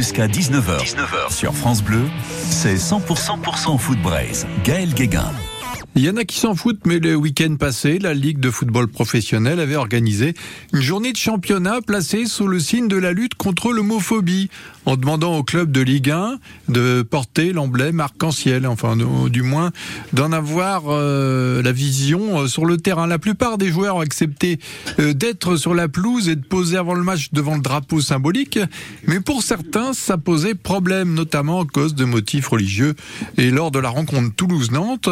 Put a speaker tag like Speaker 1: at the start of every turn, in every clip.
Speaker 1: Jusqu'à 19h. 19h sur France Bleu, c'est 100%, 100% foot braise. Gaël Guéguin.
Speaker 2: Il y en a qui s'en foutent, mais le week-end passé, la Ligue de football professionnel avait organisé une journée de championnat placée sous le signe de la lutte contre l'homophobie, en demandant au club de Ligue 1 de porter l'emblème arc-en-ciel, enfin du moins d'en avoir euh, la vision euh, sur le terrain. La plupart des joueurs ont accepté euh, d'être sur la pelouse et de poser avant le match devant le drapeau symbolique, mais pour certains, ça posait problème, notamment à cause de motifs religieux. Et lors de la rencontre Toulouse-Nantes,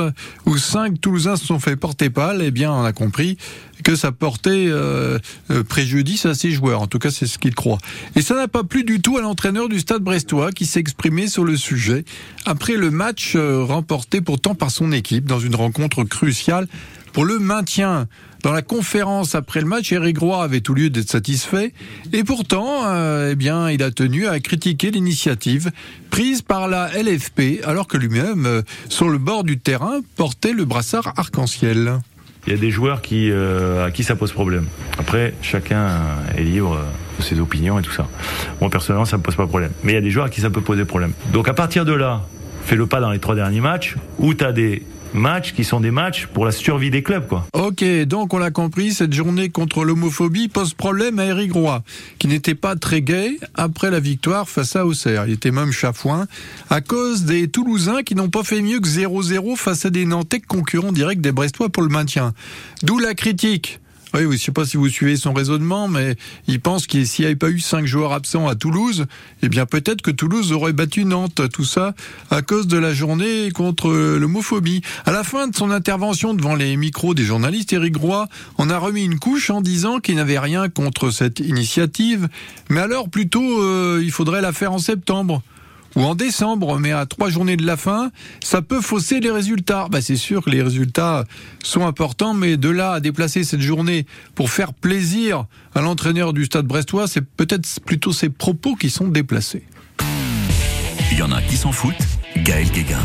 Speaker 2: où cinq Toulousains se sont fait porter pâle, eh bien, on a compris que ça portait euh, euh, préjudice à ses joueurs. En tout cas, c'est ce qu'ils croient. Et ça n'a pas plu du tout à l'entraîneur du Stade Brestois qui s'est exprimé sur le sujet après le match euh, remporté pourtant par son équipe dans une rencontre cruciale pour le maintien. Dans la conférence après le match, Eric Roy avait tout lieu d'être satisfait, et pourtant, eh bien, il a tenu à critiquer l'initiative prise par la LFP, alors que lui-même, sur le bord du terrain, portait le brassard arc-en-ciel
Speaker 3: il y a des joueurs qui, euh, à qui ça pose problème. Après, chacun est libre de ses opinions et tout ça. Moi, personnellement, ça me pose pas problème. Mais il y a des joueurs à qui ça peut poser problème. Donc, à partir de là, fais le pas dans les trois derniers matchs où tu as des matchs qui sont des matchs pour la survie des clubs, quoi.
Speaker 2: Ok, donc on l'a compris, cette journée contre l'homophobie pose problème à Eric Roy, qui n'était pas très gai après la victoire face à Auxerre. Il était même chafouin à cause des Toulousains qui n'ont pas fait mieux que 0-0 face à des Nantais concurrents directs des Brestois pour le maintien. D'où la critique. Oui, oui, je sais pas si vous suivez son raisonnement, mais il pense qu'il s'il n'y avait pas eu cinq joueurs absents à Toulouse, eh bien peut-être que Toulouse aurait battu Nantes. Tout ça à cause de la journée contre l'homophobie. À la fin de son intervention devant les micros des journalistes, Éric Roy en a remis une couche en disant qu'il n'avait rien contre cette initiative, mais alors plutôt euh, il faudrait la faire en septembre ou en décembre, mais à trois journées de la fin, ça peut fausser les résultats. Bah, c'est sûr que les résultats sont importants, mais de là à déplacer cette journée pour faire plaisir à l'entraîneur du Stade Brestois, c'est peut-être plutôt ses propos qui sont déplacés.
Speaker 1: Il y en a qui s'en foutent. Gaël Guéguin.